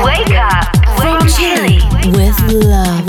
From Wake Chile. Chili. With love, with love,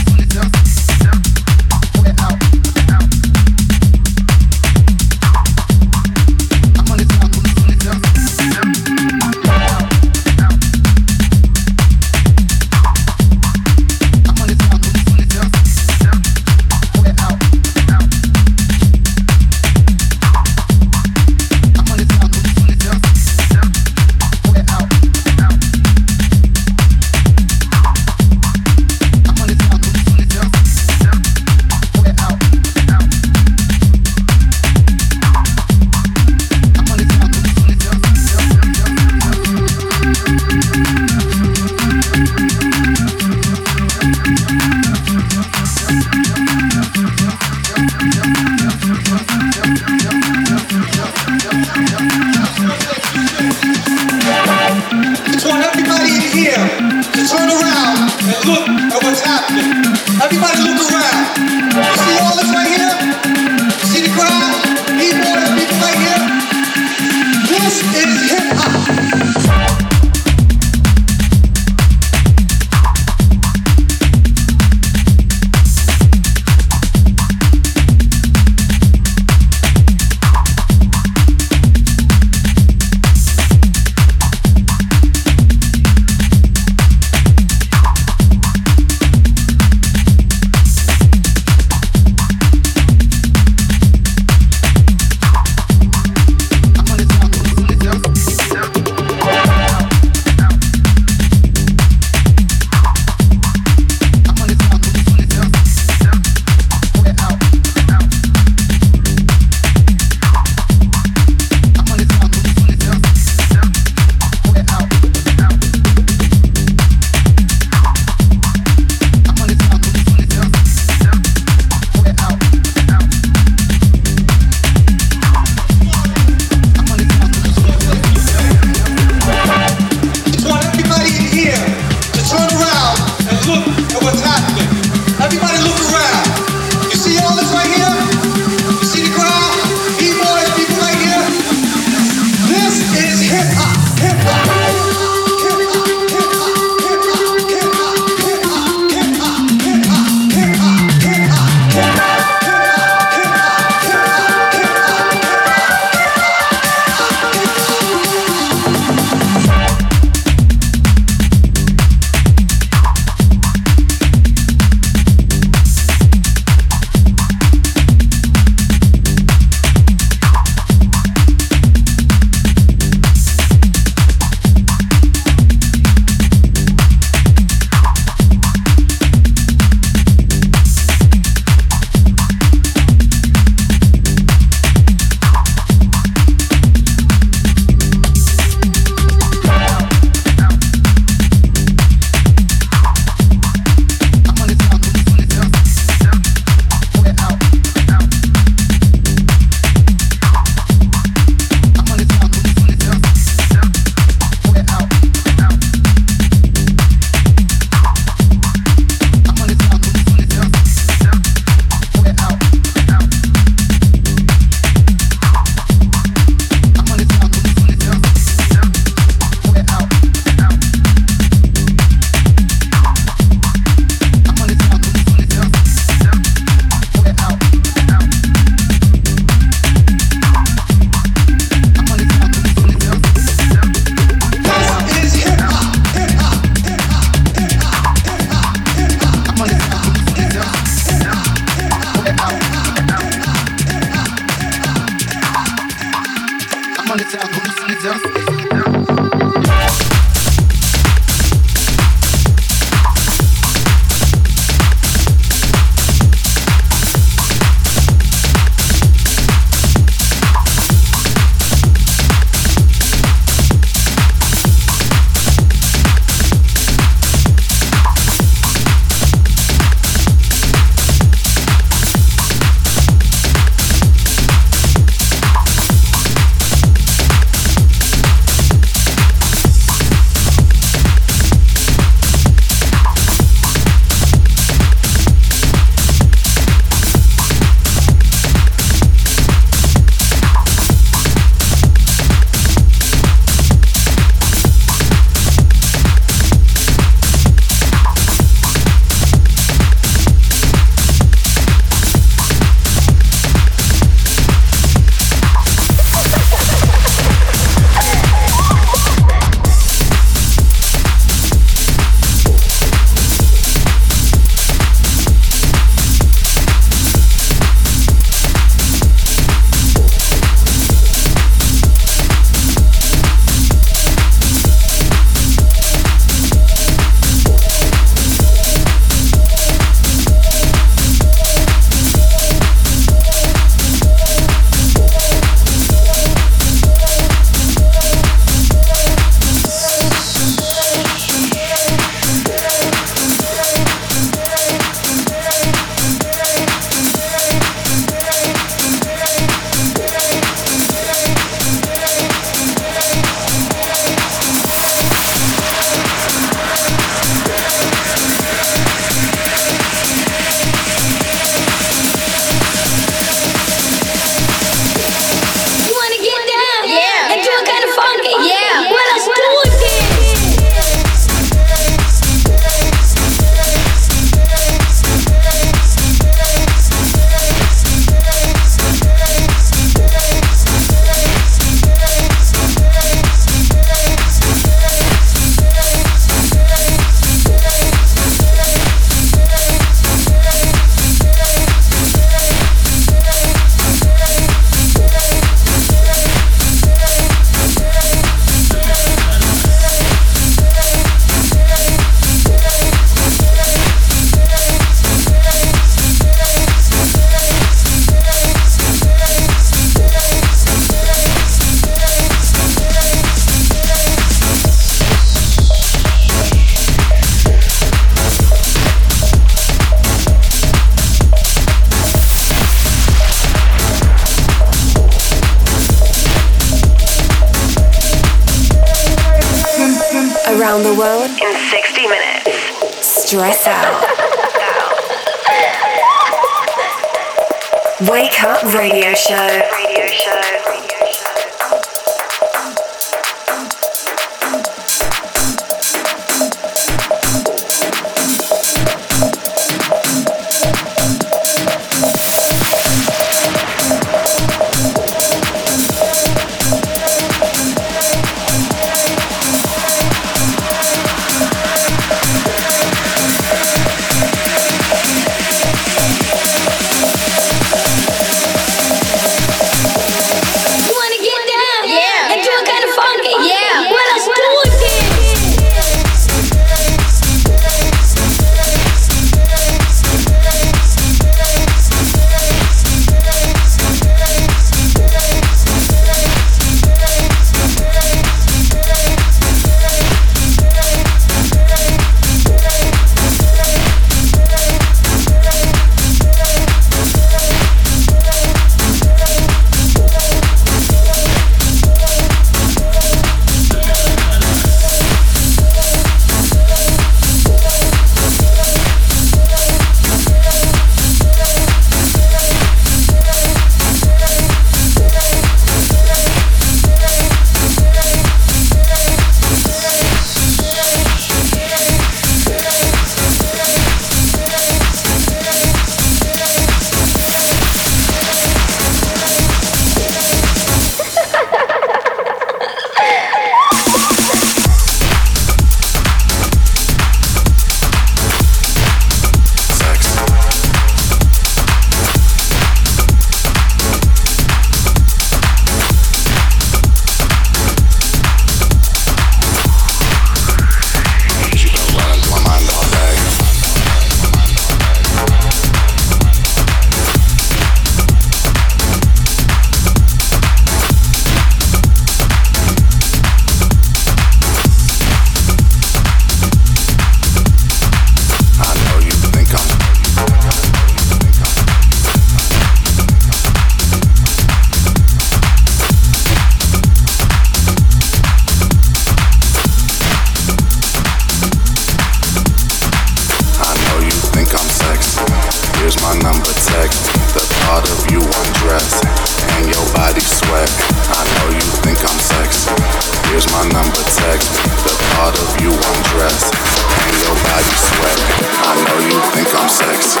number text The part of you undressed And your body sweat. I know you think I'm sexy.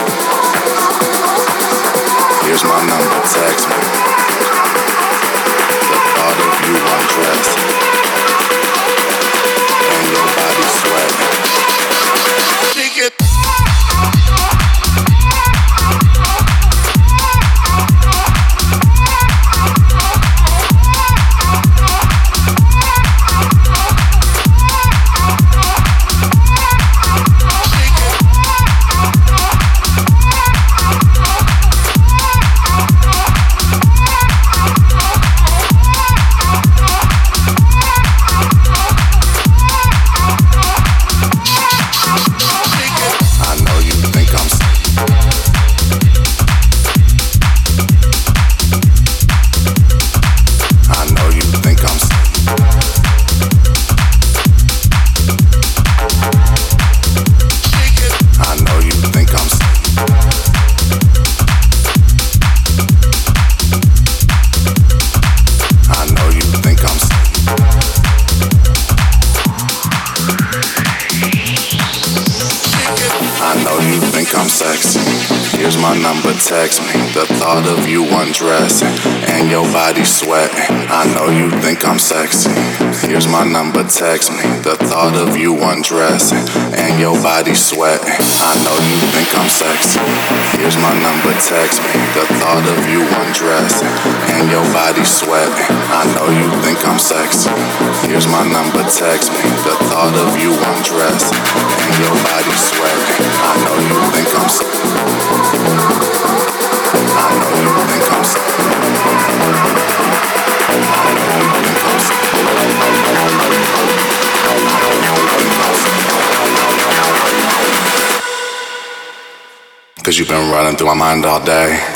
Here's my number text The part of you undressed text me. The thought of you undressing and your body sweating. I know you think I'm sexy. Here's my number, text me. The thought of you undressing and your body sweating. I know you think I'm sexy. Here's my number, text me. The thought of you undressing and your body sweating. I know you think I'm sexy. Cause you've been running through my mind all day.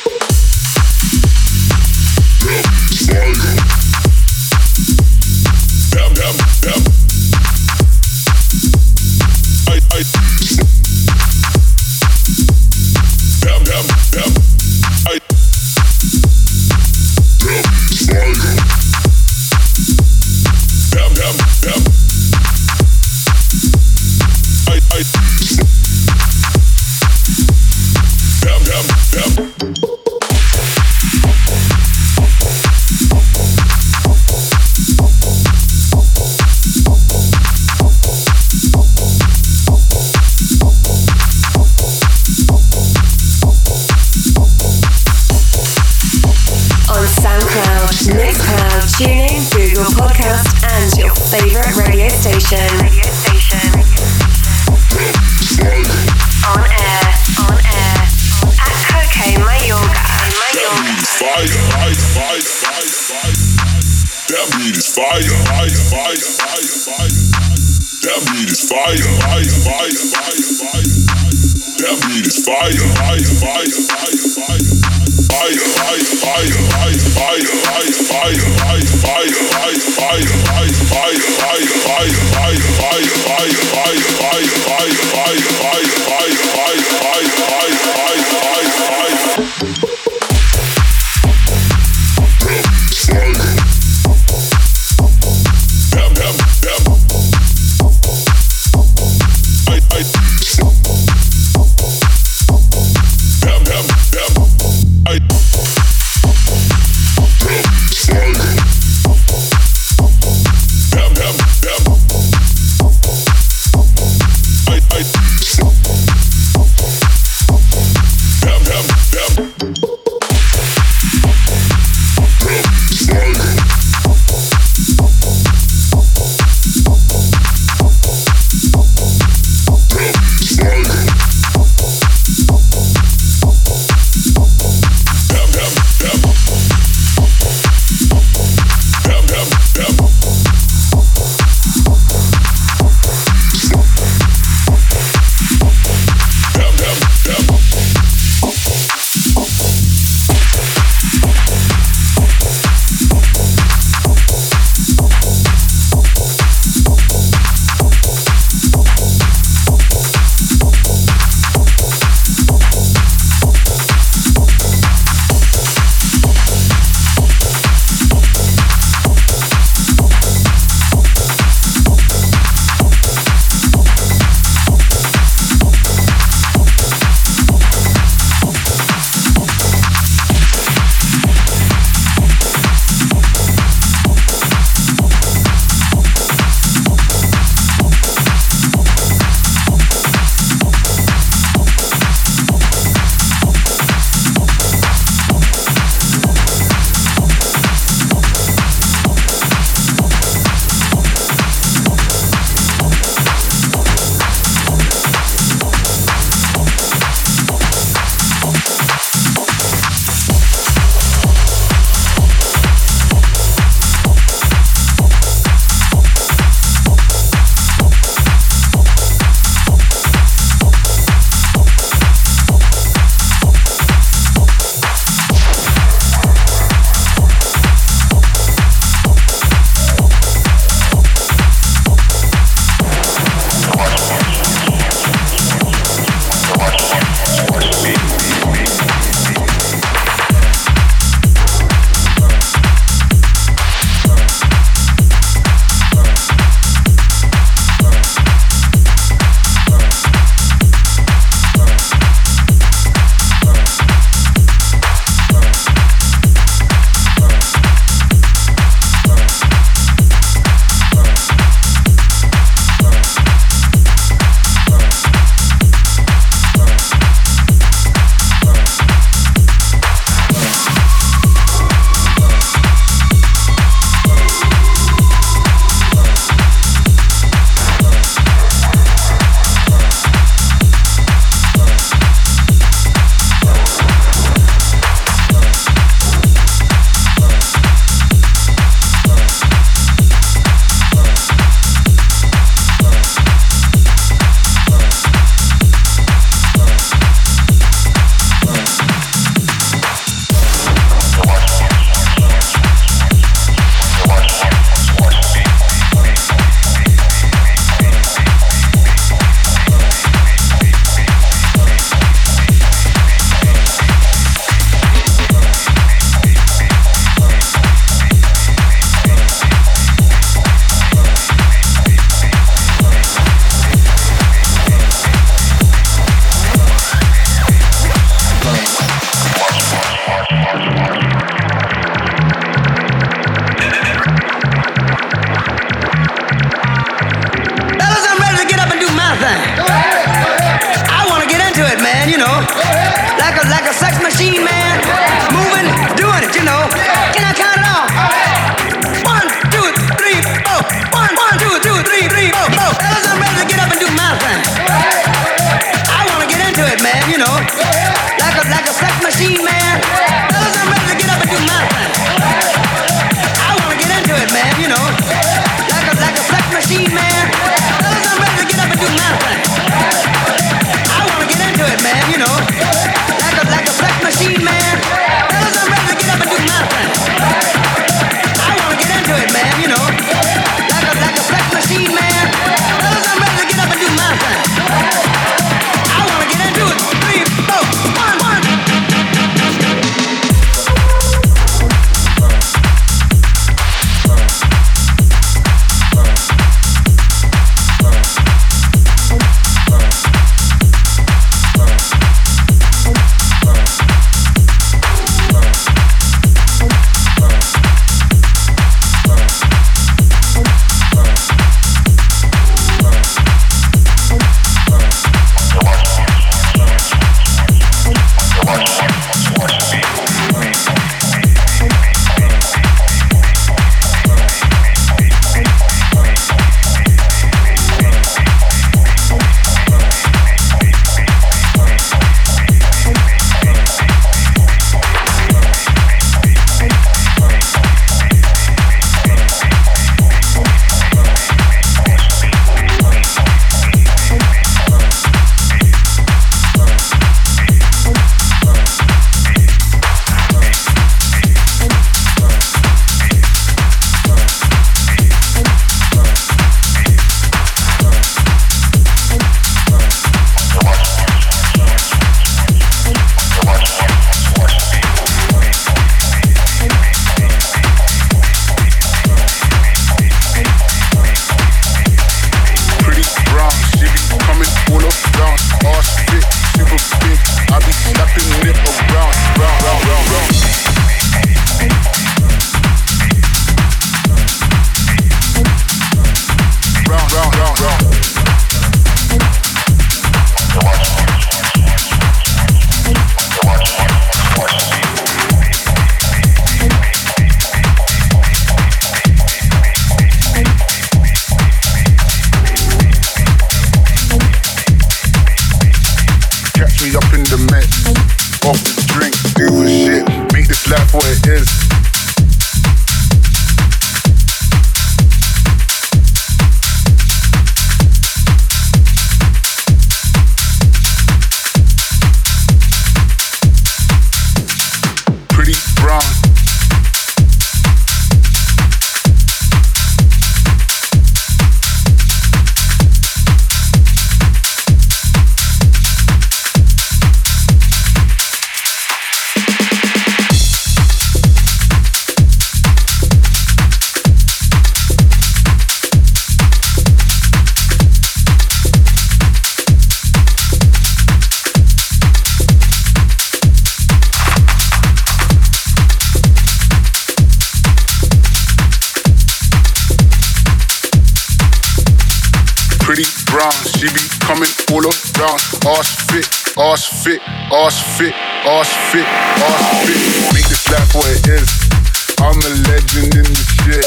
the shit,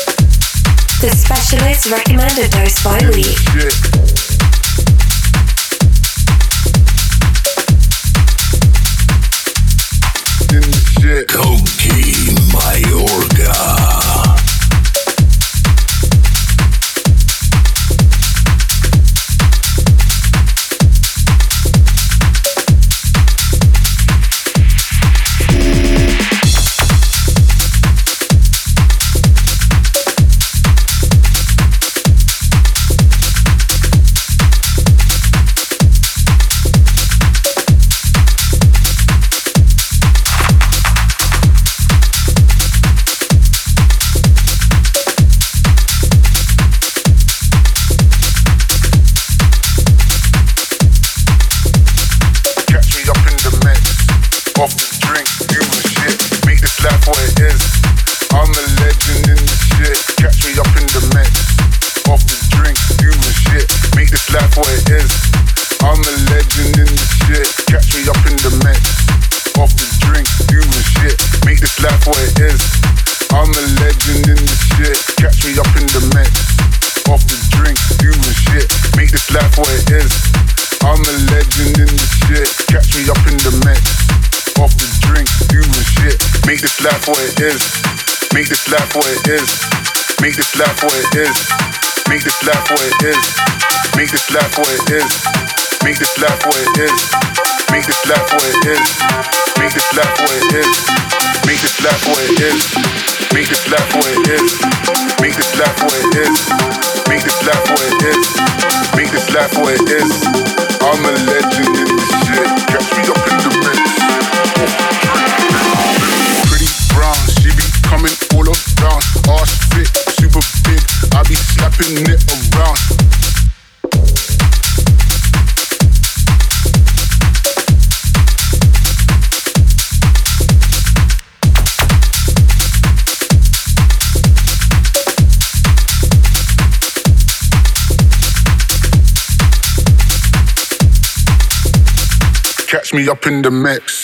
The specialist recommended dose by week. shit. In it is. Make this laugh what it is. Make this laugh what it is. Make this laugh what it is. Make this laugh what it is. Make this laugh what it is. Make this laugh what it is. Make this laugh what it is. Make this laugh what it is. Make this laugh what it is. I'm a legend in this shit. Catch me up in the mix. Pretty brown, she be coming all around. Ass fit, super big. I be slapping it around. up in the mix.